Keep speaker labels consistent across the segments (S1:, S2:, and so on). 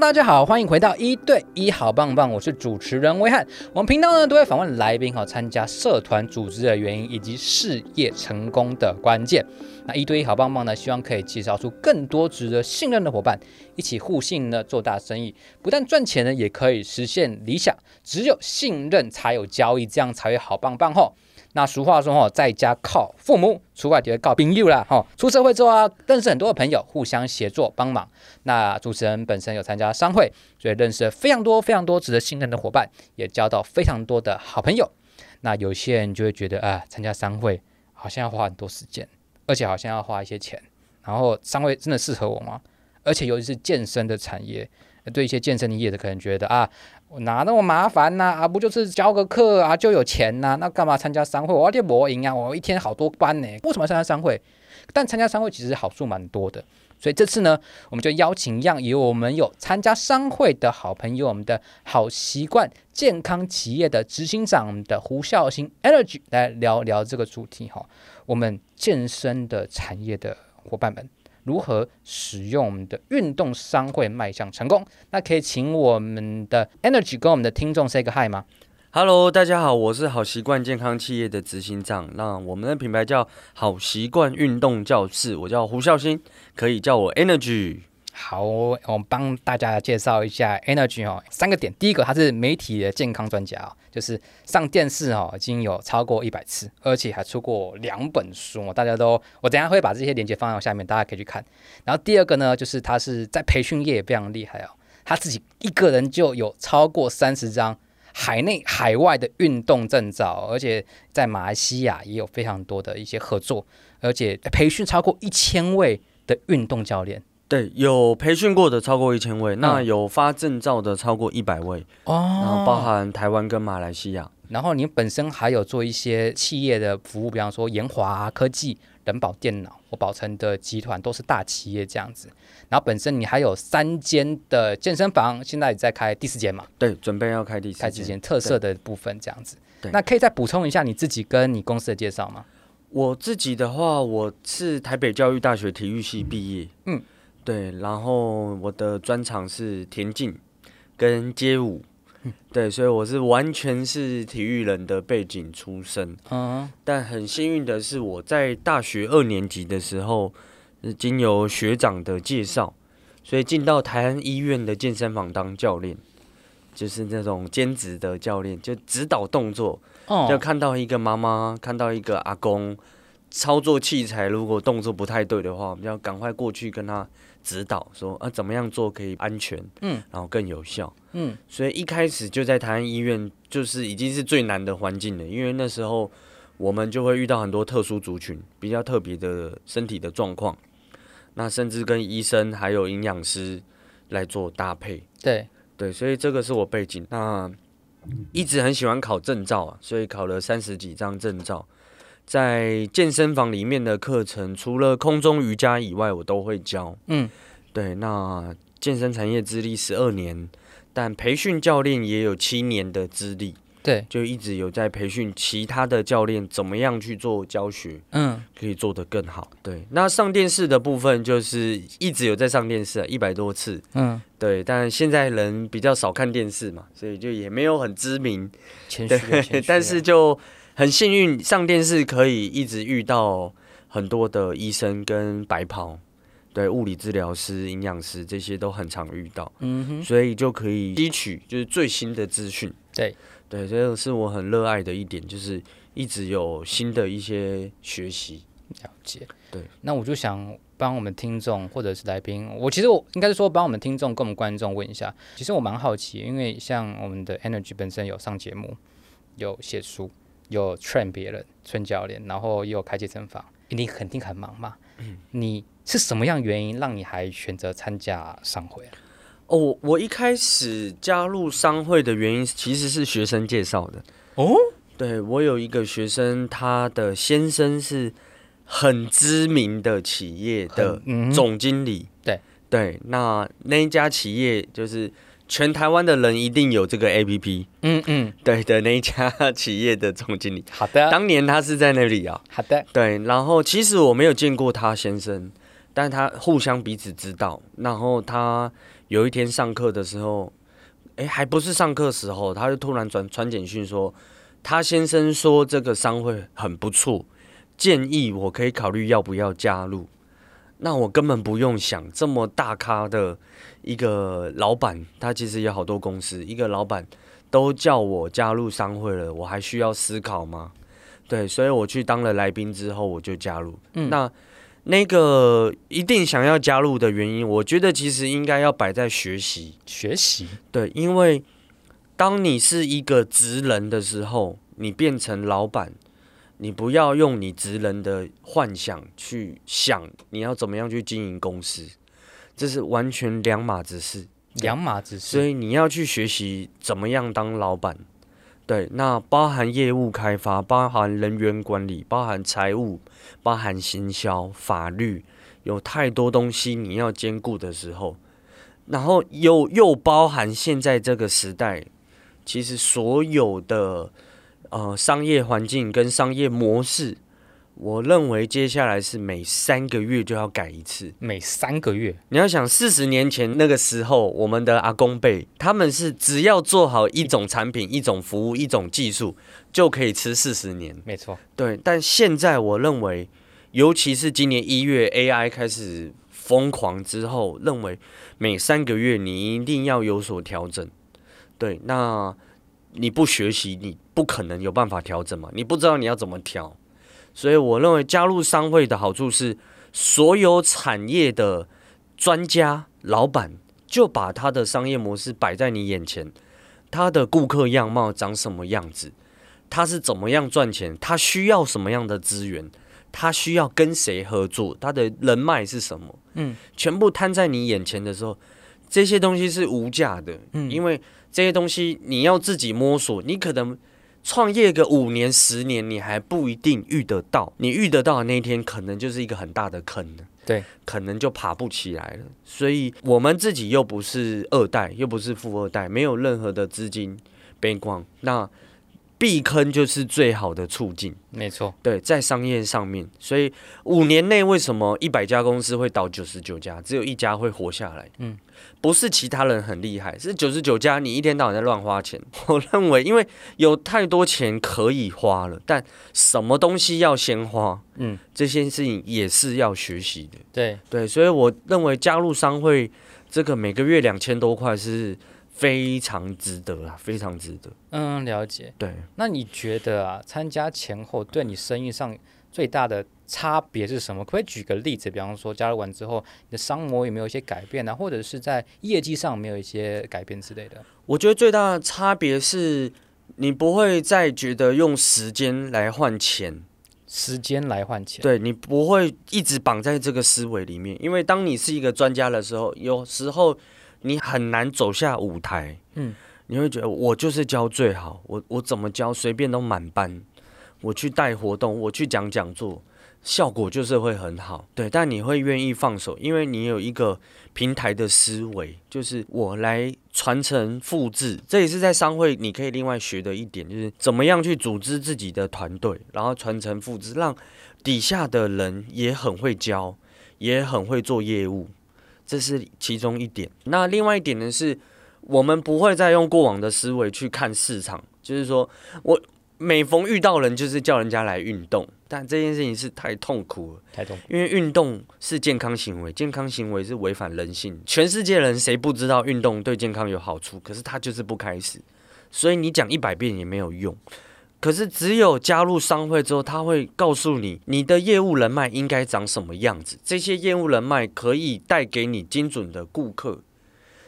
S1: 大家好，欢迎回到一对一好棒棒，我是主持人威汉。我们频道呢都会访问来宾哈，参加社团组织的原因以及事业成功的关键。那一对一好棒棒呢，希望可以介绍出更多值得信任的伙伴，一起互信呢做大生意，不但赚钱呢，也可以实现理想。只有信任才有交易，这样才会好棒棒吼。那俗话说哈，在家靠父母，出外就会靠朋友啦哈。出社会之后啊，认识很多的朋友，互相协作帮忙。那主持人本身有参加商会，所以认识了非常多非常多值得信任的伙伴，也交到非常多的好朋友。那有些人就会觉得啊，参加商会好像要花很多时间，而且好像要花一些钱。然后商会真的适合我吗？而且尤其是健身的产业，对一些健身业的可能觉得啊。哪那么麻烦呢？啊，不就是教个课啊就有钱呐？那干嘛参加商会？我要练魔营啊！我一天好多班呢，为什么要参加商会？但参加商会其实好处蛮多的，所以这次呢，我们就邀请一样有我们有参加商会的好朋友，我们的好习惯健康企业的执行长的胡孝兴 Energy 来聊聊这个主题哈。我们健身的产业的伙伴们。如何使用我们的运动商会迈向成功？那可以请我们的 Energy 跟我们的听众 say 个 hi 吗
S2: ？Hello，大家好，我是好习惯健康企业的执行长。那我们的品牌叫好习惯运动教室，我叫胡孝兴，可以叫我 Energy。
S1: 好，我们帮大家介绍一下 Energy 哦，三个点。第一个，他是媒体的健康专家哦，就是上电视哦，已经有超过一百次，而且还出过两本书哦。大家都，我等下会把这些链接放到下面，大家可以去看。然后第二个呢，就是他是在培训业也非常厉害哦，他自己一个人就有超过三十张海内海外的运动证照，而且在马来西亚也有非常多的一些合作，而且培训超过一千位的运动教练。
S2: 对，有培训过的超过一千位，嗯、那有发证照的超过一百位哦，然后包含台湾跟马来西亚。
S1: 然后你本身还有做一些企业的服务，比方说研华科技、人保电脑或宝成的集团都是大企业这样子。然后本身你还有三间的健身房，现在也在开第四间嘛？
S2: 对，准备要开第四间，开几间
S1: 特色的部分这样子。对，那可以再补充一下你自己跟你公司的介绍吗？
S2: 我自己的话，我是台北教育大学体育系毕业。嗯。对，然后我的专长是田径跟街舞，对，所以我是完全是体育人的背景出身。嗯，但很幸运的是，我在大学二年级的时候，经由学长的介绍，所以进到台安医院的健身房当教练，就是那种兼职的教练，就指导动作。就看到一个妈妈，看到一个阿公操作器材，如果动作不太对的话，我们要赶快过去跟他。指导说啊，怎么样做可以安全，嗯，然后更有效，嗯，所以一开始就在台湾医院，就是已经是最难的环境了，因为那时候我们就会遇到很多特殊族群，比较特别的身体的状况，那甚至跟医生还有营养师来做搭配，
S1: 对。
S2: 对，所以这个是我背景，那一直很喜欢考证照啊，所以考了三十几张证照。在健身房里面的课程，除了空中瑜伽以外，我都会教。嗯，对。那健身产业资历十二年，但培训教练也有七年的资历。
S1: 对，
S2: 就一直有在培训其他的教练怎么样去做教学。嗯，可以做得更好。对，那上电视的部分就是一直有在上电视，啊一百多次。嗯，对。但现在人比较少看电视嘛，所以就也没有很知名。
S1: 谦虚，谦虚。
S2: 但是就。很幸运上电视可以一直遇到很多的医生跟白袍，对，物理治疗师、营养师这些都很常遇到，嗯哼，所以就可以吸取就是最新的资讯，
S1: 对。
S2: 对，这个是我很热爱的一点，就是一直有新的一些学习。
S1: 了解。
S2: 对，
S1: 那我就想帮我们听众或者是来宾，我其实我应该是说帮我们听众跟我们观众问一下，其实我蛮好奇，因为像我们的 Energy 本身有上节目，有写书。有 train 别人，train 教练，然后也有开健身房，你肯定很忙嘛。嗯，你是什么样原因让你还选择参加商会啊？
S2: 哦，我一开始加入商会的原因其实是学生介绍的。哦，对，我有一个学生，他的先生是很知名的企业的总经理。
S1: 嗯、对
S2: 对，那那一家企业就是。全台湾的人一定有这个 APP，嗯嗯，对的那一家企业的总经理，
S1: 好的，
S2: 当年他是在那里啊，
S1: 好的，
S2: 对，然后其实我没有见过他先生，但他互相彼此知道，然后他有一天上课的时候，哎，还不是上课时候，他就突然转传简讯说，他先生说这个商会很不错，建议我可以考虑要不要加入。那我根本不用想，这么大咖的一个老板，他其实有好多公司，一个老板都叫我加入商会了，我还需要思考吗？对，所以我去当了来宾之后，我就加入。嗯，那那个一定想要加入的原因，我觉得其实应该要摆在学习。
S1: 学习，
S2: 对，因为当你是一个职人的时候，你变成老板，你不要用你职人的幻想去想你要怎么样去经营公司，这是完全两码子事。
S1: 两码子事，
S2: 所以你要去学习怎么样当老板。对，那包含业务开发，包含人员管理，包含财务，包含行销、法律，有太多东西你要兼顾的时候，然后又又包含现在这个时代，其实所有的呃商业环境跟商业模式。我认为接下来是每三个月就要改一次。
S1: 每三个月，
S2: 你要想四十年前那个时候，我们的阿公辈他们是只要做好一种产品、一种服务、一种技术，就可以吃四十年。
S1: 没错，
S2: 对。但现在我认为，尤其是今年一月 AI 开始疯狂之后，认为每三个月你一定要有所调整。对，那你不学习，你不可能有办法调整嘛？你不知道你要怎么调。所以我认为加入商会的好处是，所有产业的专家、老板就把他的商业模式摆在你眼前，他的顾客样貌长什么样子，他是怎么样赚钱，他需要什么样的资源，他需要跟谁合作，他的人脉是什么，嗯，全部摊在你眼前的时候，这些东西是无价的，嗯，因为这些东西你要自己摸索，你可能。创业个五年十年，你还不一定遇得到。你遇得到的那一天，可能就是一个很大的坑了。
S1: 对，
S2: 可能就爬不起来了。所以，我们自己又不是二代，又不是富二代，没有任何的资金背光。那避坑就是最好的促进。
S1: 没错，
S2: 对，在商业上面，所以五年内为什么一百家公司会倒九十九家，只有一家会活下来？嗯。不是其他人很厉害，是九十九家你一天到晚在乱花钱。我认为，因为有太多钱可以花了，但什么东西要先花，嗯，这些事情也是要学习的。
S1: 对
S2: 对，所以我认为加入商会，这个每个月两千多块是非常值得啊，非常值得。
S1: 嗯，了解。
S2: 对，
S1: 那你觉得啊，参加前后对你生意上最大的差别是什么？可不可以举个例子？比方说加入完之后，你的商模有没有一些改变呢、啊？或者是在业绩上没有一些改变之类的？
S2: 我觉得最大的差别是你不会再觉得用时间来换钱，
S1: 时间来换钱。
S2: 对，你不会一直绑在这个思维里面，因为当你是一个专家的时候，有时候你很难走下舞台。嗯，你会觉得我就是教最好，我我怎么教随便都满班。我去带活动，我去讲讲座，效果就是会很好，对。但你会愿意放手，因为你有一个平台的思维，就是我来传承复制。这也是在商会你可以另外学的一点，就是怎么样去组织自己的团队，然后传承复制，让底下的人也很会教，也很会做业务，这是其中一点。那另外一点呢，是我们不会再用过往的思维去看市场，就是说我。每逢遇到人，就是叫人家来运动，但这件事情是太痛苦了，
S1: 太痛苦。
S2: 因为运动是健康行为，健康行为是违反人性。全世界人谁不知道运动对健康有好处？可是他就是不开始，所以你讲一百遍也没有用。可是只有加入商会之后，他会告诉你，你的业务人脉应该长什么样子，这些业务人脉可以带给你精准的顾客。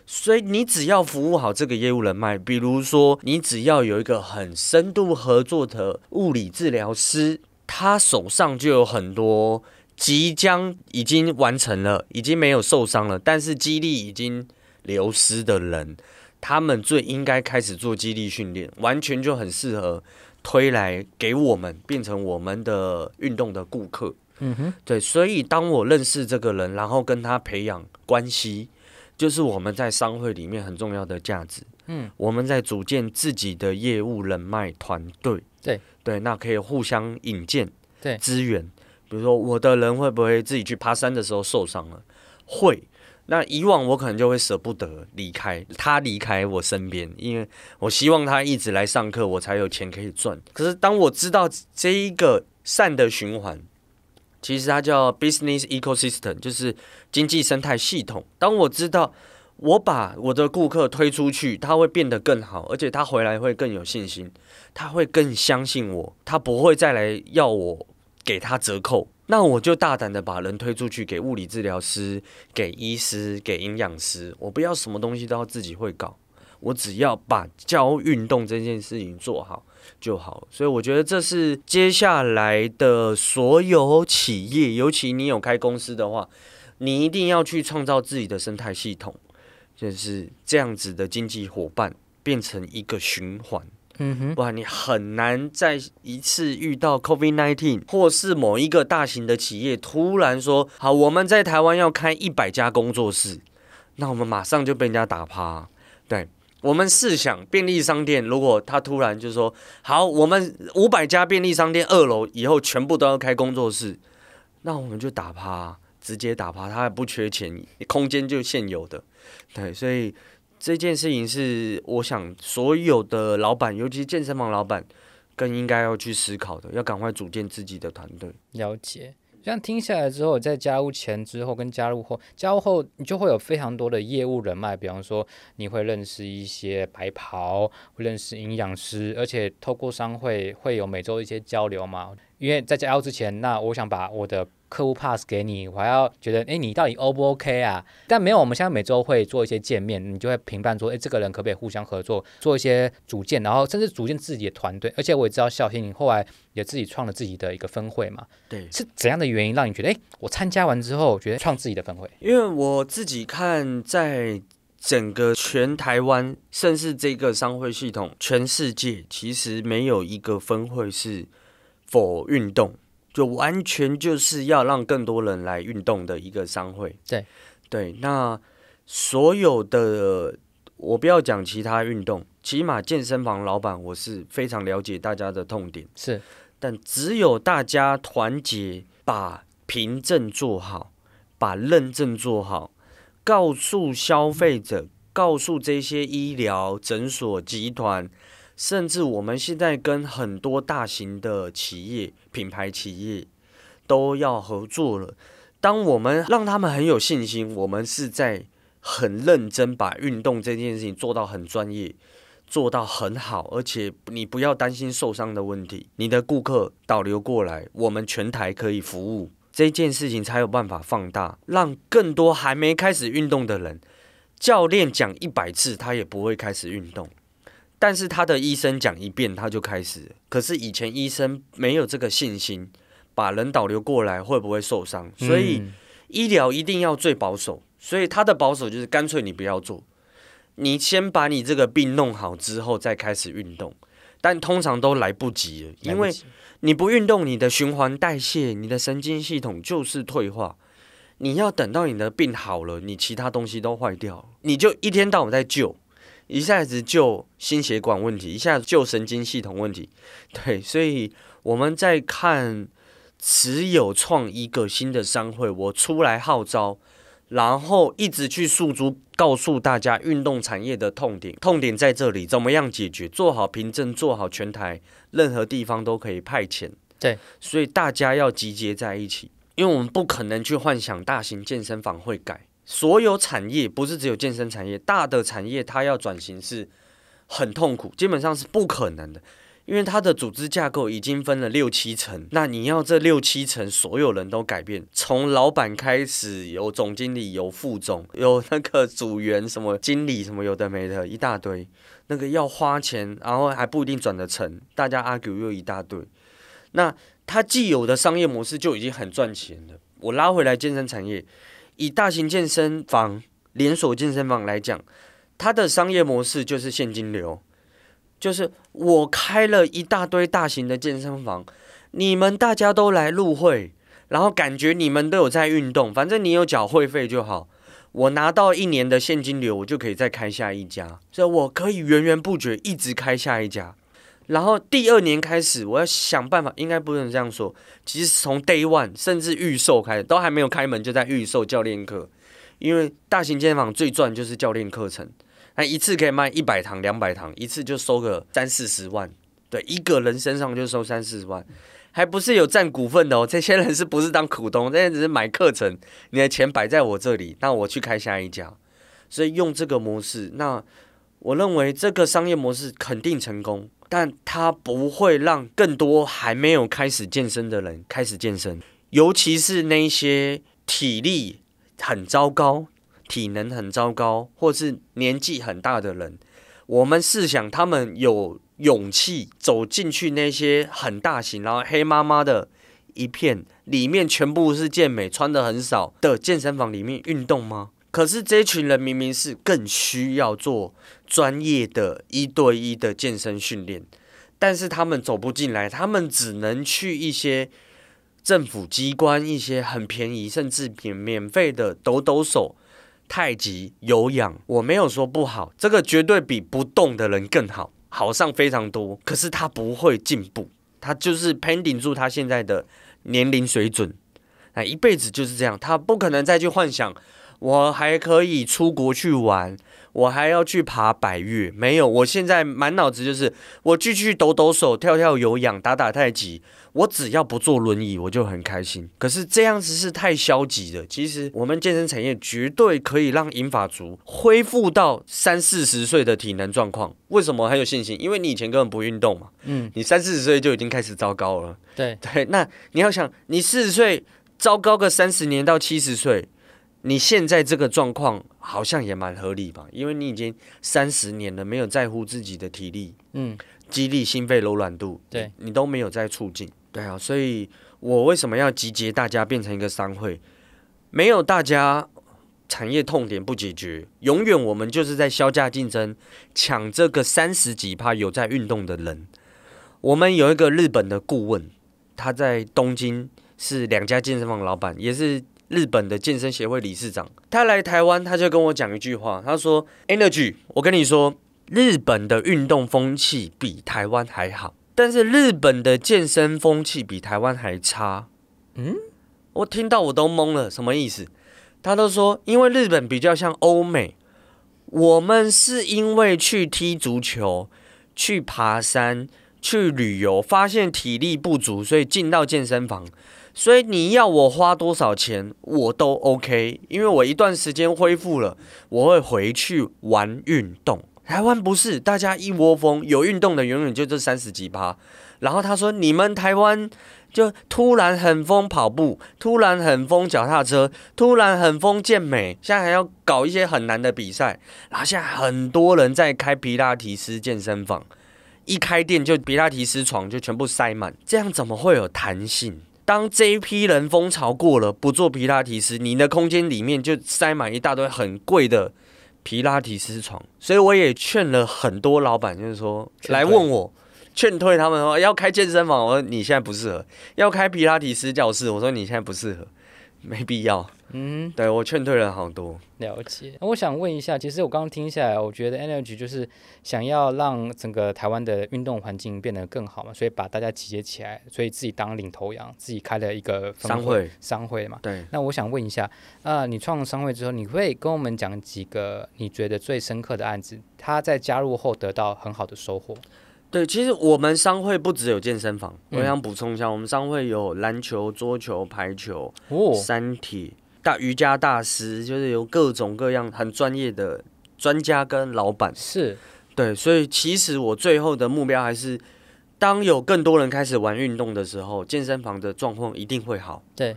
S2: 所以你只要服务好这个业务人脉，比如说你只要有一个很深度合作的物理治疗师，他手上就有很多即将已经完成了，已经没有受伤了，但是肌力已经流失的人，他们最应该开始做肌力训练，完全就很适合推来给我们，变成我们的运动的顾客。嗯哼，对，所以当我认识这个人，然后跟他培养关系。就是我们在商会里面很重要的价值。嗯，我们在组建自己的业务人脉团队。
S1: 对
S2: 对，那可以互相引荐，对资源。比如说，我的人会不会自己去爬山的时候受伤了？会。那以往我可能就会舍不得离开他离开我身边，因为我希望他一直来上课，我才有钱可以赚。可是当我知道这一个善的循环，其实它叫 business ecosystem，就是经济生态系统。当我知道我把我的顾客推出去，他会变得更好，而且他回来会更有信心，他会更相信我，他不会再来要我给他折扣。那我就大胆的把人推出去，给物理治疗师、给医师、给营养师，我不要什么东西都要自己会搞，我只要把教运动这件事情做好就好。所以我觉得这是接下来的所有企业，尤其你有开公司的话，你一定要去创造自己的生态系统，就是这样子的经济伙伴变成一个循环。嗯哼，哇，你很难再一次遇到 COVID nineteen，或是某一个大型的企业突然说好，我们在台湾要开一百家工作室，那我们马上就被人家打趴。对，我们试想便利商店，如果他突然就说好，我们五百家便利商店二楼以后全部都要开工作室，那我们就打趴，直接打趴，他还不缺钱，空间就现有的。对，所以。这件事情是我想所有的老板，尤其是健身房老板，更应该要去思考的，要赶快组建自己的团队。
S1: 了解，这样听下来之后，在加入前之后跟加入后，加入后你就会有非常多的业务人脉，比方说你会认识一些白袍，会认识营养师，而且透过商会会有每周一些交流嘛。因为在加入之前，那我想把我的客户 pass 给你，我还要觉得，哎，你到底 O 不 OK 啊？但没有，我们现在每周会做一些见面，你就会评判说，哎，这个人可不可以互相合作，做一些组建，然后甚至组建自己的团队。而且我也知道孝心，你后来也自己创了自己的一个分会嘛。
S2: 对，
S1: 是怎样的原因让你觉得，哎，我参加完之后，觉得创自己的分会？
S2: 因为我自己看，在整个全台湾，甚至这个商会系统，全世界其实没有一个分会是。否运动，就完全就是要让更多人来运动的一个商会。
S1: 对
S2: 对，那所有的我不要讲其他运动，起码健身房老板我是非常了解大家的痛点。
S1: 是，
S2: 但只有大家团结，把凭证做好，把认证做好，告诉消费者，告诉这些医疗诊所集团。甚至我们现在跟很多大型的企业、品牌企业都要合作了。当我们让他们很有信心，我们是在很认真把运动这件事情做到很专业，做到很好，而且你不要担心受伤的问题。你的顾客导流过来，我们全台可以服务，这件事情才有办法放大，让更多还没开始运动的人，教练讲一百次，他也不会开始运动。但是他的医生讲一遍他就开始，可是以前医生没有这个信心，把人导流过来会不会受伤？所以医疗一定要最保守，所以他的保守就是干脆你不要做，你先把你这个病弄好之后再开始运动，但通常都来不及了，因为你不运动，你的循环代谢、你的神经系统就是退化，你要等到你的病好了，你其他东西都坏掉，你就一天到晚在救。一下子救心血管问题，一下子救神经系统问题，对，所以我们在看，持有创一个新的商会，我出来号召，然后一直去诉诸，告诉大家运动产业的痛点，痛点在这里，怎么样解决？做好凭证，做好全台，任何地方都可以派遣。
S1: 对，
S2: 所以大家要集结在一起，因为我们不可能去幻想大型健身房会改。所有产业不是只有健身产业，大的产业它要转型是很痛苦，基本上是不可能的，因为它的组织架构已经分了六七层，那你要这六七层所有人都改变，从老板开始，有总经理，有副总，有那个组员，什么经理，什么有的没的，一大堆，那个要花钱，然后还不一定转得成，大家 argue 又一大堆，那它既有的商业模式就已经很赚钱了，我拉回来健身产业。以大型健身房、连锁健身房来讲，它的商业模式就是现金流，就是我开了一大堆大型的健身房，你们大家都来入会，然后感觉你们都有在运动，反正你有缴会费就好，我拿到一年的现金流，我就可以再开下一家，所以我可以源源不绝一直开下一家。然后第二年开始，我要想办法，应该不能这样说。其实从 day one 甚至预售开始，都还没有开门就在预售教练课，因为大型健身房最赚就是教练课程，那一次可以卖一百堂、两百堂，一次就收个三四十万，对，一个人身上就收三四十万，还不是有占股份的哦。这些人是不是当股东？这些只是买课程，你的钱摆在我这里，那我去开下一家，所以用这个模式，那我认为这个商业模式肯定成功。但它不会让更多还没有开始健身的人开始健身，尤其是那些体力很糟糕、体能很糟糕，或是年纪很大的人。我们试想，他们有勇气走进去那些很大型、然后黑麻麻的一片，里面全部是健美、穿得很少的健身房里面运动吗？可是这群人明明是更需要做专业的一对一的健身训练，但是他们走不进来，他们只能去一些政府机关、一些很便宜甚至免免费的抖抖手、太极、有氧。我没有说不好，这个绝对比不动的人更好，好上非常多。可是他不会进步，他就是 pending 住他现在的年龄水准，那一辈子就是这样，他不可能再去幻想。我还可以出国去玩，我还要去爬百越。没有，我现在满脑子就是我继续抖抖手、跳跳有氧、打打太极。我只要不坐轮椅，我就很开心。可是这样子是太消极了。其实我们健身产业绝对可以让银发族恢复到三四十岁的体能状况。为什么很有信心？因为你以前根本不运动嘛。嗯，你三四十岁就已经开始糟糕了。
S1: 对
S2: 对，那你要想，你四十岁糟糕个三十年到七十岁。你现在这个状况好像也蛮合理吧？因为你已经三十年了，没有在乎自己的体力、嗯，肌力、心肺柔软度，对你都没有在促进。对啊，所以我为什么要集结大家变成一个商会？没有大家，产业痛点不解决，永远我们就是在削价竞争，抢这个三十几趴有在运动的人。我们有一个日本的顾问，他在东京是两家健身房老板，也是。日本的健身协会理事长，他来台湾，他就跟我讲一句话，他说：“Energy，我跟你说，日本的运动风气比台湾还好，但是日本的健身风气比台湾还差。”嗯，我听到我都懵了，什么意思？他都说，因为日本比较像欧美，我们是因为去踢足球、去爬山、去旅游，发现体力不足，所以进到健身房。所以你要我花多少钱，我都 OK，因为我一段时间恢复了，我会回去玩运动。台湾不是，大家一窝蜂，有运动的永远就这三十几趴。然后他说，你们台湾就突然很疯跑步，突然很疯脚踏车，突然很疯健美，现在还要搞一些很难的比赛。然后现在很多人在开皮拉提斯健身房，一开店就皮拉提斯床就全部塞满，这样怎么会有弹性？当这一批人风潮过了，不做皮拉提斯，你的空间里面就塞满一大堆很贵的皮拉提斯床。所以我也劝了很多老板，就是说来问我，劝退他们说要开健身房，我说你现在不适合；要开皮拉提斯教室，我说你现在不适合，没必要。嗯，对，我劝退了好多。
S1: 了解。那我想问一下，其实我刚刚听下来，我觉得 Energy 就是想要让整个台湾的运动环境变得更好嘛，所以把大家集结起来，所以自己当领头羊，自己开了一个
S2: 商会，
S1: 商会嘛。
S2: 对。
S1: 那我想问一下，啊、呃，你创了商会之后，你会跟我们讲几个你觉得最深刻的案子，他在加入后得到很好的收获？
S2: 对，其实我们商会不只有健身房，我想补充一下，嗯、我们商会有篮球、桌球、排球、哦，三铁。大瑜伽大师就是有各种各样很专业的专家跟老板，
S1: 是
S2: 对，所以其实我最后的目标还是，当有更多人开始玩运动的时候，健身房的状况一定会好。
S1: 对，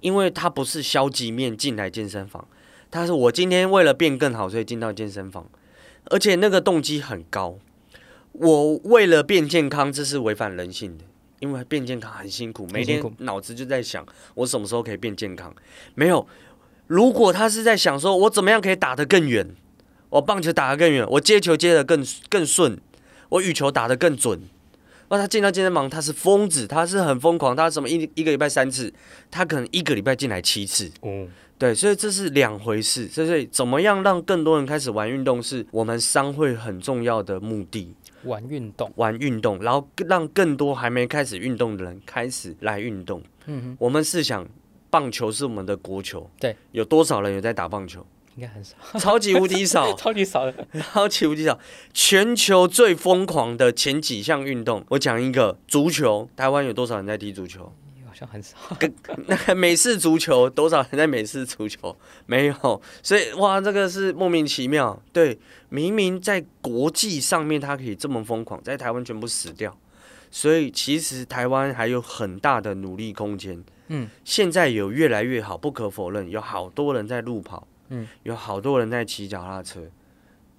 S2: 因为它不是消极面进来健身房，他是我今天为了变更好，所以进到健身房，而且那个动机很高，我为了变健康，这是违反人性的。因为变健康很辛苦，每天脑子就在想我什么时候可以变健康。没有，如果他是在想说我怎么样可以打得更远，我棒球打得更远，我接球接得更更顺，我羽球打得更准。那他进到健身房，他是疯子，他是很疯狂，他什么一一个礼拜三次，他可能一个礼拜进来七次。哦，对，所以这是两回事。所以怎么样让更多人开始玩运动，是我们商会很重要的目的。
S1: 玩运动，
S2: 玩运动，然后让更多还没开始运动的人开始来运动。嗯哼，我们是想棒球是我们的国球，
S1: 对，
S2: 有多少人有在打棒球？
S1: 应该很少，
S2: 超级无敌少，
S1: 超级少的，
S2: 超级无敌少。全球最疯狂的前几项运动，我讲一个足球，台湾有多少人在踢足球？
S1: 好像很少。
S2: 跟那个 美式足球，多少人在美式足球？没有，所以哇，这个是莫名其妙。对，明明在国际上面他可以这么疯狂，在台湾全部死掉。所以其实台湾还有很大的努力空间。嗯，现在有越来越好，不可否认，有好多人在路跑。嗯，有好多人在骑脚踏车，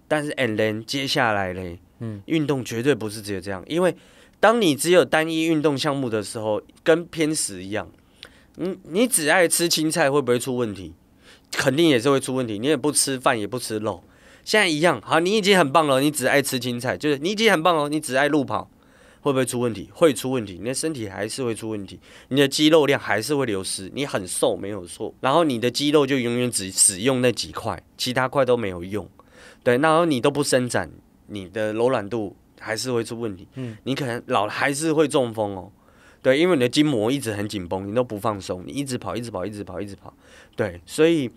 S2: 但是 and then 接下来嘞，嗯，运动绝对不是只有这样，因为当你只有单一运动项目的时候，跟偏食一样，你你只爱吃青菜会不会出问题？肯定也是会出问题。你也不吃饭，也不吃肉，现在一样，好，你已经很棒了，你只爱吃青菜，就是你已经很棒了，你只爱路跑。会不会出问题？会出问题，你的身体还是会出问题，你的肌肉量还是会流失。你很瘦没有错，然后你的肌肉就永远只使用那几块，其他块都没有用。对，然后你都不伸展，你的柔软度还是会出问题。嗯，你可能老了还是会中风哦。对，因为你的筋膜一直很紧绷，你都不放松，你一直跑，一直跑，一直跑，一直跑。对，所以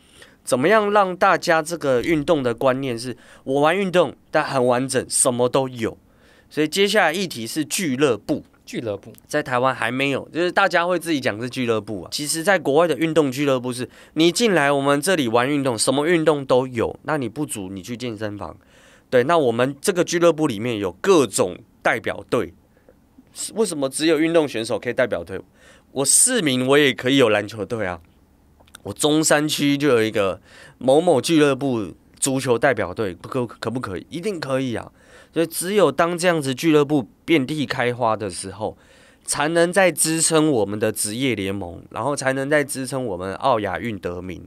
S2: 怎么样让大家这个运动的观念是，我玩运动但很完整，什么都有。所以接下来议题是俱乐部。
S1: 俱乐部
S2: 在台湾还没有，就是大家会自己讲是俱乐部啊。其实，在国外的运动俱乐部是，你进来我们这里玩运动，什么运动都有。那你不足，你去健身房。对，那我们这个俱乐部里面有各种代表队。为什么只有运动选手可以代表队？我市民我也可以有篮球队啊。我中山区就有一个某某俱乐部足球代表队，不可可不可以？一定可以啊。所以，只有当这样子俱乐部遍地开花的时候，才能在支撑我们的职业联盟，然后才能在支撑我们奥亚运得名，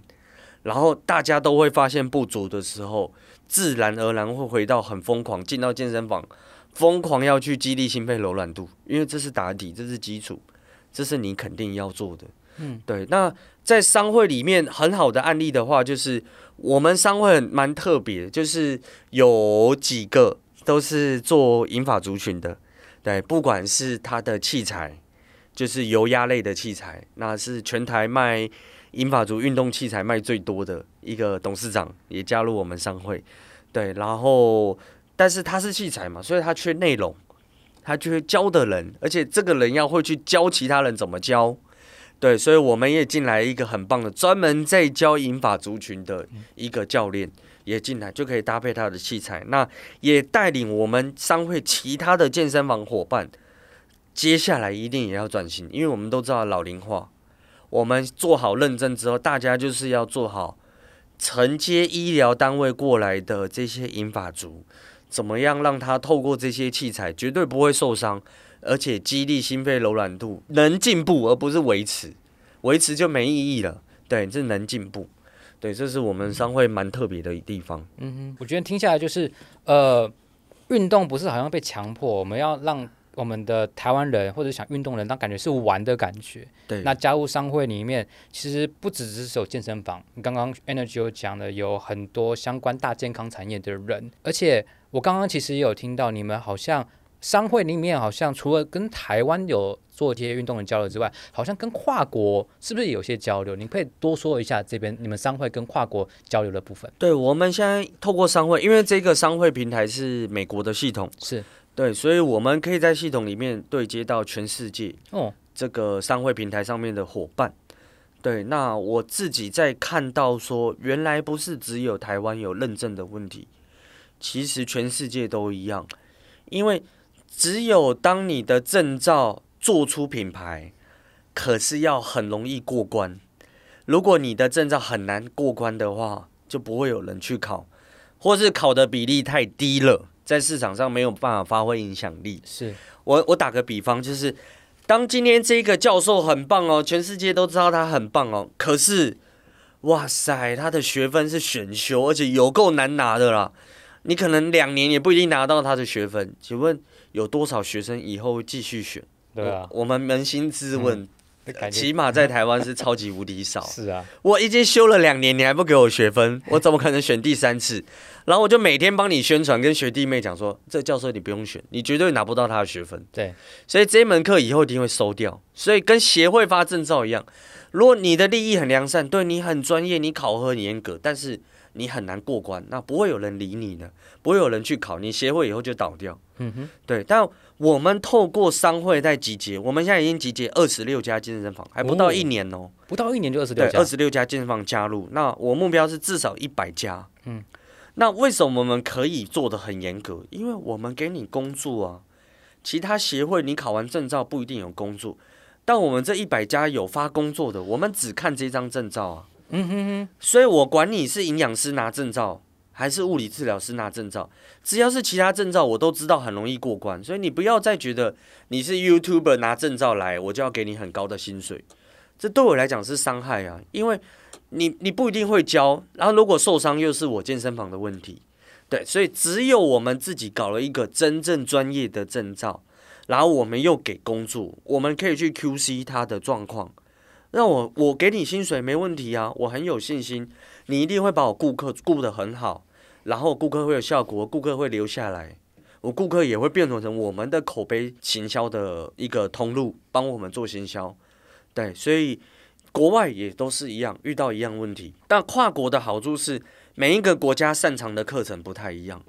S2: 然后大家都会发现不足的时候，自然而然会回到很疯狂，进到健身房，疯狂要去激励、心肺、柔软度，因为这是打底，这是基础，这是你肯定要做的。嗯，对。那在商会里面很好的案例的话，就是我们商会蛮特别，就是有几个。都是做银发族群的，对，不管是他的器材，就是油压类的器材，那是全台卖银发族运动器材卖最多的一个董事长，也加入我们商会，对，然后但是他是器材嘛，所以他缺内容，他缺教的人，而且这个人要会去教其他人怎么教，对，所以我们也进来一个很棒的，专门在教银发族群的一个教练。也进来就可以搭配他的器材，那也带领我们商会其他的健身房伙伴，接下来一定也要转型，因为我们都知道老龄化，我们做好认证之后，大家就是要做好承接医疗单位过来的这些银发族，怎么样让他透过这些器材绝对不会受伤，而且肌力、心肺、柔软度能进步，而不是维持，维持就没意义了。对，这能进步。对，这是我们商会蛮特别的地方。
S1: 嗯哼，我觉得听下来就是，呃，运动不是好像被强迫，我们要让我们的台湾人或者想运动人，那感觉是玩的感觉。
S2: 对，
S1: 那加入商会里面，其实不只是有健身房，你刚刚 Energy 有讲的，有很多相关大健康产业的人，而且我刚刚其实也有听到你们好像。商会里面好像除了跟台湾有做这些运动的交流之外，好像跟跨国是不是有些交流？你可以多说一下这边你们商会跟跨国交流的部分。
S2: 对，我们现在透过商会，因为这个商会平台是美国的系统，
S1: 是
S2: 对，所以我们可以在系统里面对接到全世界哦，这个商会平台上面的伙伴。对，那我自己在看到说，原来不是只有台湾有认证的问题，其实全世界都一样，因为。只有当你的证照做出品牌，可是要很容易过关。如果你的证照很难过关的话，就不会有人去考，或是考的比例太低了，在市场上没有办法发挥影响力。
S1: 是
S2: 我我打个比方，就是当今天这个教授很棒哦，全世界都知道他很棒哦，可是哇塞，他的学分是选修，而且有够难拿的啦，你可能两年也不一定拿到他的学分。请问？有多少学生以后会继续选？
S1: 对啊，
S2: 我，我们扪心自问，嗯、起码在台湾是超级无敌少。
S1: 是啊，
S2: 我已经修了两年，你还不给我学分，我怎么可能选第三次？然后我就每天帮你宣传，跟学弟妹讲说，这教授你不用选，你绝对拿不到他的学分。
S1: 对，
S2: 所以这门课以后一定会收掉。所以跟协会发证照一样，如果你的利益很良善，对你很专业，你考核很严格，但是你很难过关，那不会有人理你的，不会有人去考，你协会以后就倒掉。嗯哼，对。但我们透过商会在集结，我们现在已经集结二十六家健身房，还不到一年哦，哦
S1: 不到一年就二十六家，
S2: 二十六家健身房加入。那我目标是至少一百家。嗯，那为什么我们可以做的很严格？因为我们给你工作啊，其他协会你考完证照不一定有工作。但我们这一百家有发工作的，我们只看这张证照啊。嗯哼哼。所以我管你是营养师拿证照，还是物理治疗师拿证照，只要是其他证照，我都知道很容易过关。所以你不要再觉得你是 YouTuber 拿证照来，我就要给你很高的薪水，这对我来讲是伤害啊。因为你你不一定会教，然后如果受伤又是我健身房的问题。对，所以只有我们自己搞了一个真正专业的证照。然后我们又给工作，我们可以去 QC 他的状况。那我我给你薪水没问题啊，我很有信心，你一定会把我顾客顾得很好，然后顾客会有效果，顾客会留下来，我顾客也会变成成我们的口碑行销的一个通路，帮我们做行销。对，所以国外也都是一样，遇到一样问题。但跨国的好处是，每一个国家擅长的课程不太一样。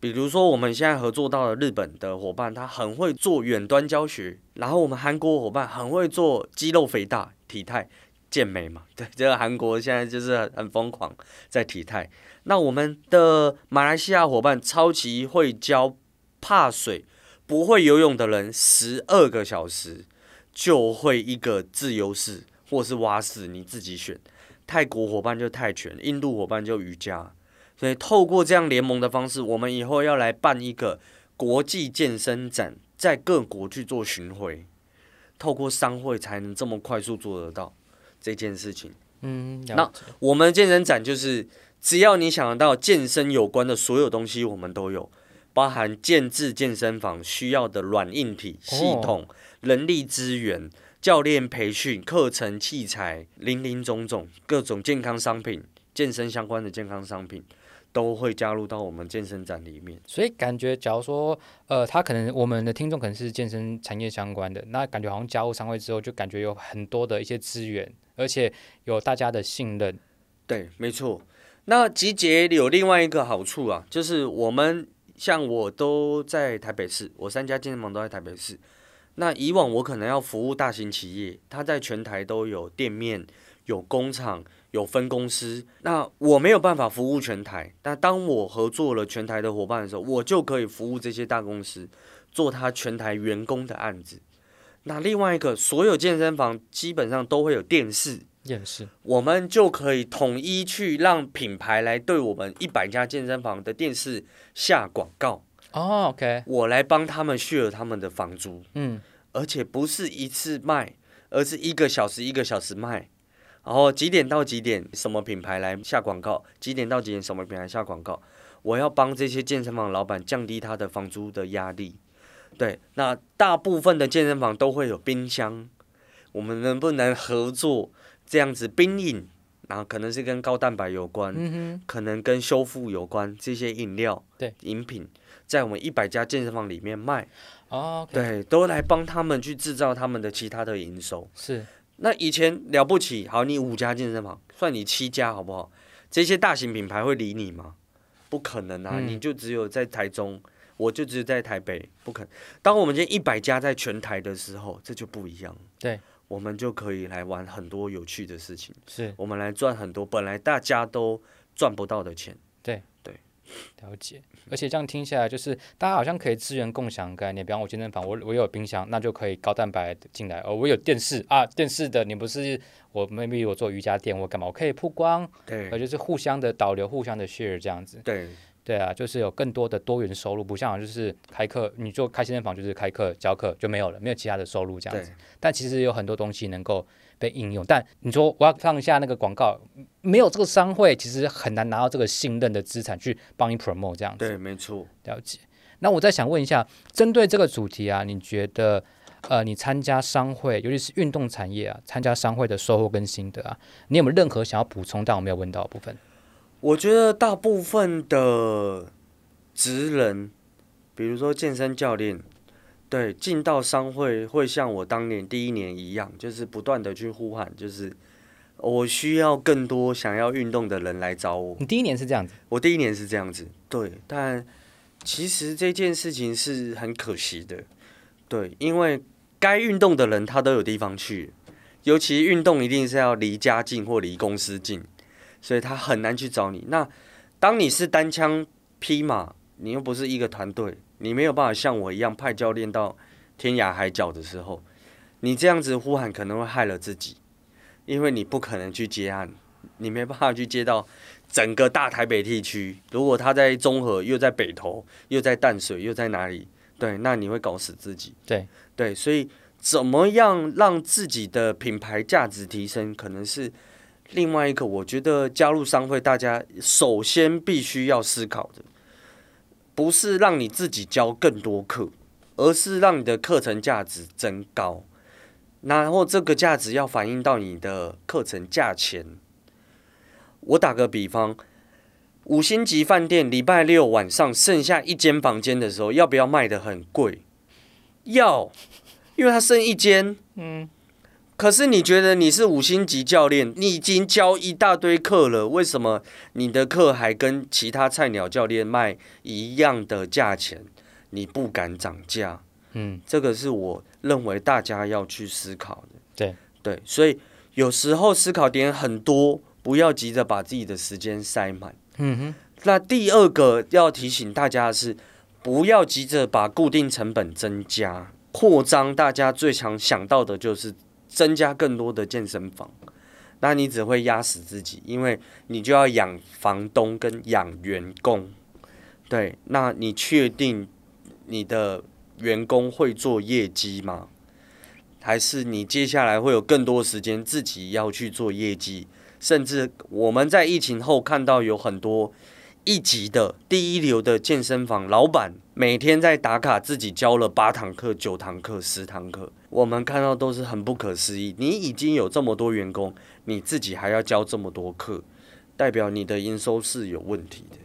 S2: 比如说，我们现在合作到了日本的伙伴，他很会做远端教学；然后我们韩国伙伴很会做肌肉肥大、体态健美嘛。对，这个韩国现在就是很疯狂在体态。那我们的马来西亚伙伴超级会教怕水、不会游泳的人，十二个小时就会一个自由式或是蛙式，你自己选。泰国伙伴就泰拳，印度伙伴就瑜伽。所以，透过这样联盟的方式，我们以后要来办一个国际健身展，在各国去做巡回。透过商会才能这么快速做得到这件事情。嗯，那我们健身展就是，只要你想得到健身有关的所有东西，我们都有，包含建置健身房需要的软硬体系统、人力资源、教练培训、课程器材，林林总总各种健康商品、健身相关的健康商品。都会加入到我们健身展里面，
S1: 所以感觉，假如说，呃，他可能我们的听众可能是健身产业相关的，那感觉好像加入商会之后，就感觉有很多的一些资源，而且有大家的信任。
S2: 对，没错。那集结有另外一个好处啊，就是我们像我都在台北市，我三家健身房都在台北市。那以往我可能要服务大型企业，他在全台都有店面、有工厂。有分公司，那我没有办法服务全台。但当我合作了全台的伙伴的时候，我就可以服务这些大公司，做他全台员工的案子。那另外一个，所有健身房基本上都会有电视，
S1: 电视，
S2: 我们就可以统一去让品牌来对我们一百家健身房的电视下广告。
S1: 哦，OK，
S2: 我来帮他们 share 他们的房租，嗯，而且不是一次卖，而是一个小时一个小时卖。然后几点到几点什么品牌来下广告？几点到几点什么品牌下广告？我要帮这些健身房老板降低他的房租的压力。对，那大部分的健身房都会有冰箱，我们能不能合作这样子冰饮？然后可能是跟高蛋白有关，嗯、哼可能跟修复有关这些饮料、对饮品，在我们一百家健身房里面卖。哦，okay、对，都来帮他们去制造他们的其他的营收。
S1: 是。
S2: 那以前了不起，好，你五家健身房，算你七家好不好？这些大型品牌会理你吗？不可能啊！嗯、你就只有在台中，我就只有在台北，不可能。当我们今天一百家在全台的时候，这就不一样。
S1: 对，
S2: 我们就可以来玩很多有趣的事情，
S1: 是
S2: 我们来赚很多本来大家都赚不到的钱。
S1: 对对，了解。而且这样听下来，就是大家好像可以资源共享概念。比方我健身房，我我有冰箱，那就可以高蛋白进来。哦，我有电视啊，电视的你不是我，maybe 我做瑜伽垫，我干嘛？我可以曝光，
S2: 对，
S1: 而就是互相的导流，互相的 share 这样子。
S2: 对，
S1: 对啊，就是有更多的多元收入，不像就是开课，你做开健身房就是开课教课就没有了，没有其他的收入这样子。但其实有很多东西能够。被应用，但你说我要放一下那个广告，没有这个商会，其实很难拿到这个信任的资产去帮你 promote 这样子。
S2: 对，没错。
S1: 了解。那我再想问一下，针对这个主题啊，你觉得呃，你参加商会，尤其是运动产业啊，参加商会的收获跟心得啊，你有没有任何想要补充但我没有问到的部分？
S2: 我觉得大部分的职人，比如说健身教练，对，进到商会会像我当年第一年一样，就是不断的去呼喊，就是我需要更多想要运动的人来找我。
S1: 你第一年是这样子？
S2: 我第一年是这样子，对，但其实这件事情是很可惜的，对，因为该运动的人他都有地方去，尤其运动一定是要离家近或离公司近，所以他很难去找你。那当你是单枪匹马，你又不是一个团队，你没有办法像我一样派教练到天涯海角的时候，你这样子呼喊可能会害了自己，因为你不可能去接案，你没办法去接到整个大台北地区。如果他在中和，又在北投，又在淡水，又在哪里？对，那你会搞死自己。
S1: 对
S2: 对，所以怎么样让自己的品牌价值提升，可能是。另外一个，我觉得加入商会，大家首先必须要思考的，不是让你自己教更多课，而是让你的课程价值增高。然后这个价值要反映到你的课程价钱。我打个比方，五星级饭店礼拜六晚上剩下一间房间的时候，要不要卖得很贵？要，因为它剩一间。嗯。可是你觉得你是五星级教练，你已经教一大堆课了，为什么你的课还跟其他菜鸟教练卖一样的价钱？你不敢涨价？嗯，这个是我认为大家要去思考的。
S1: 对
S2: 对，所以有时候思考点很多，不要急着把自己的时间塞满。嗯哼。那第二个要提醒大家的是，不要急着把固定成本增加扩张，大家最常想到的就是。增加更多的健身房，那你只会压死自己，因为你就要养房东跟养员工。对，那你确定你的员工会做业绩吗？还是你接下来会有更多时间自己要去做业绩？甚至我们在疫情后看到有很多。一级的第一流的健身房老板每天在打卡，自己教了八堂课、九堂课、十堂课，我们看到都是很不可思议。你已经有这么多员工，你自己还要教这么多课，代表你的营收是有问题的，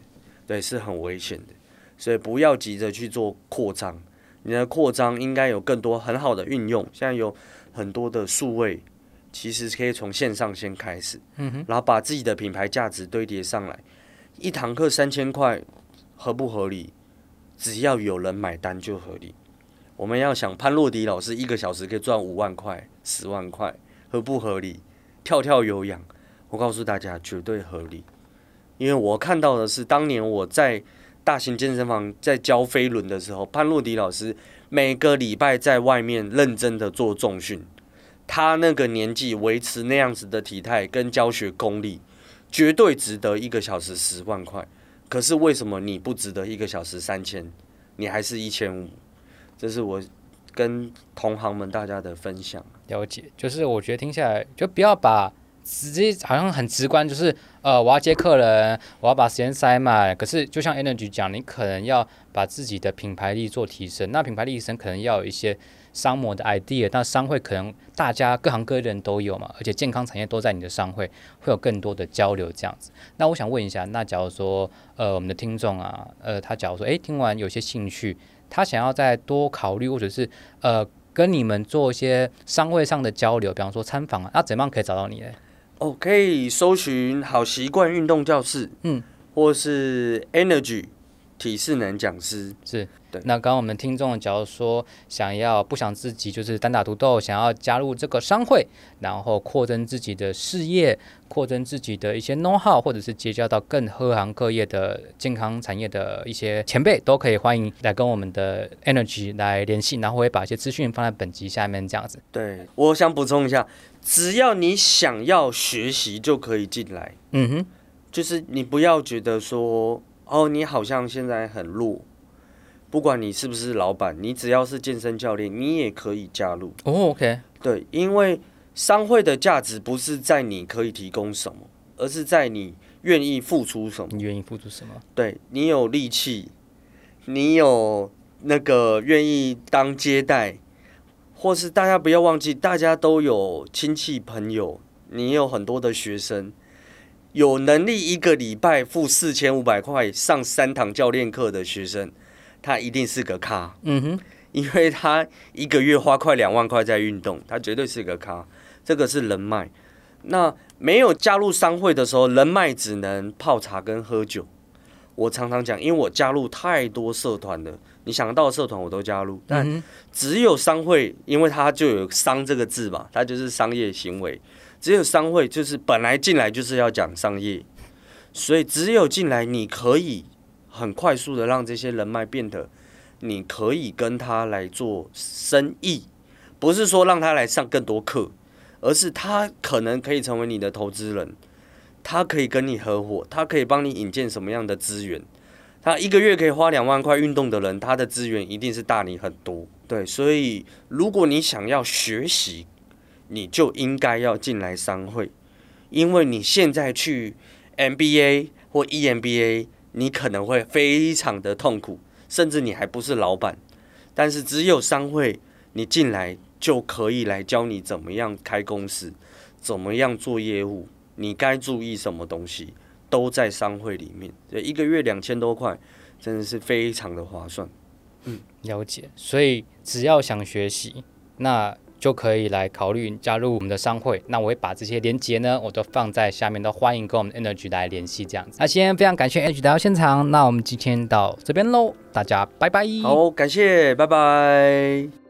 S2: 对，是很危险的。所以不要急着去做扩张，你的扩张应该有更多很好的运用。现在有很多的数位，其实可以从线上先开始，嗯，然后把自己的品牌价值堆叠上来。一堂课三千块，合不合理？只要有人买单就合理。我们要想潘洛迪老师一个小时可以赚五万块、十万块，合不合理？跳跳有氧，我告诉大家绝对合理。因为我看到的是，当年我在大型健身房在教飞轮的时候，潘洛迪老师每个礼拜在外面认真的做重训，他那个年纪维持那样子的体态跟教学功力。绝对值得一个小时十万块，可是为什么你不值得一个小时三千？你还是一千五？这是我跟同行们大家的分享。
S1: 了解，就是我觉得听下来，就不要把直接好像很直观，就是呃，我要接客人，我要把时间塞满。可是就像 Energy 讲，你可能要把自己的品牌力做提升，那品牌力提升可能要有一些。商模的 idea，那商会可能大家各行各业的人都有嘛，而且健康产业都在你的商会，会有更多的交流这样子。那我想问一下，那假如说，呃，我们的听众啊，呃，他假如说，诶，听完有些兴趣，他想要再多考虑，或者是呃，跟你们做一些商会上的交流，比方说参访啊，那怎么样可以找到你呢？
S2: 哦，可以搜寻好习惯运动教室，嗯，或是 Energy。体适能讲师
S1: 是对。那刚刚我们听众，假如说想要不想自己就是单打独斗，想要加入这个商会，然后扩增自己的事业，扩增自己的一些 know how，或者是结交到更各行各业的健康产业的一些前辈，都可以欢迎来跟我们的 Energy 来联系，然后会把一些资讯放在本集下面这样子。
S2: 对，我想补充一下，只要你想要学习就可以进来。嗯哼，就是你不要觉得说。哦，你好像现在很弱，不管你是不是老板，你只要是健身教练，你也可以加入。
S1: 哦，OK，
S2: 对，因为商会的价值不是在你可以提供什么，而是在你愿意付出什么。
S1: 你愿意付出什么？
S2: 对，你有力气，你有那个愿意当接待，或是大家不要忘记，大家都有亲戚朋友，你有很多的学生。有能力一个礼拜付四千五百块上三堂教练课的学生，他一定是个咖。嗯哼，因为他一个月花快两万块在运动，他绝对是个咖。这个是人脉。那没有加入商会的时候，人脉只能泡茶跟喝酒。我常常讲，因为我加入太多社团了，你想到的社团我都加入，但只有商会，因为它就有“商”这个字嘛，它就是商业行为。只有商会就是本来进来就是要讲商业，所以只有进来你可以很快速的让这些人脉变得，你可以跟他来做生意，不是说让他来上更多课，而是他可能可以成为你的投资人。他可以跟你合伙，他可以帮你引荐什么样的资源？他一个月可以花两万块运动的人，他的资源一定是大你很多。对，所以如果你想要学习，你就应该要进来商会，因为你现在去 MBA 或 EMBA，你可能会非常的痛苦，甚至你还不是老板。但是只有商会，你进来就可以来教你怎么样开公司，怎么样做业务。你该注意什么东西，都在商会里面。一个月两千多块，真的是非常的划算。
S1: 嗯，了解。所以只要想学习，那就可以来考虑加入我们的商会。那我会把这些连接呢，我都放在下面，都欢迎跟我们 Energy 来联系这样子。那先非常感谢 Energy 来到现场，那我们今天到这边喽，大家拜拜。
S2: 好，感谢，拜拜。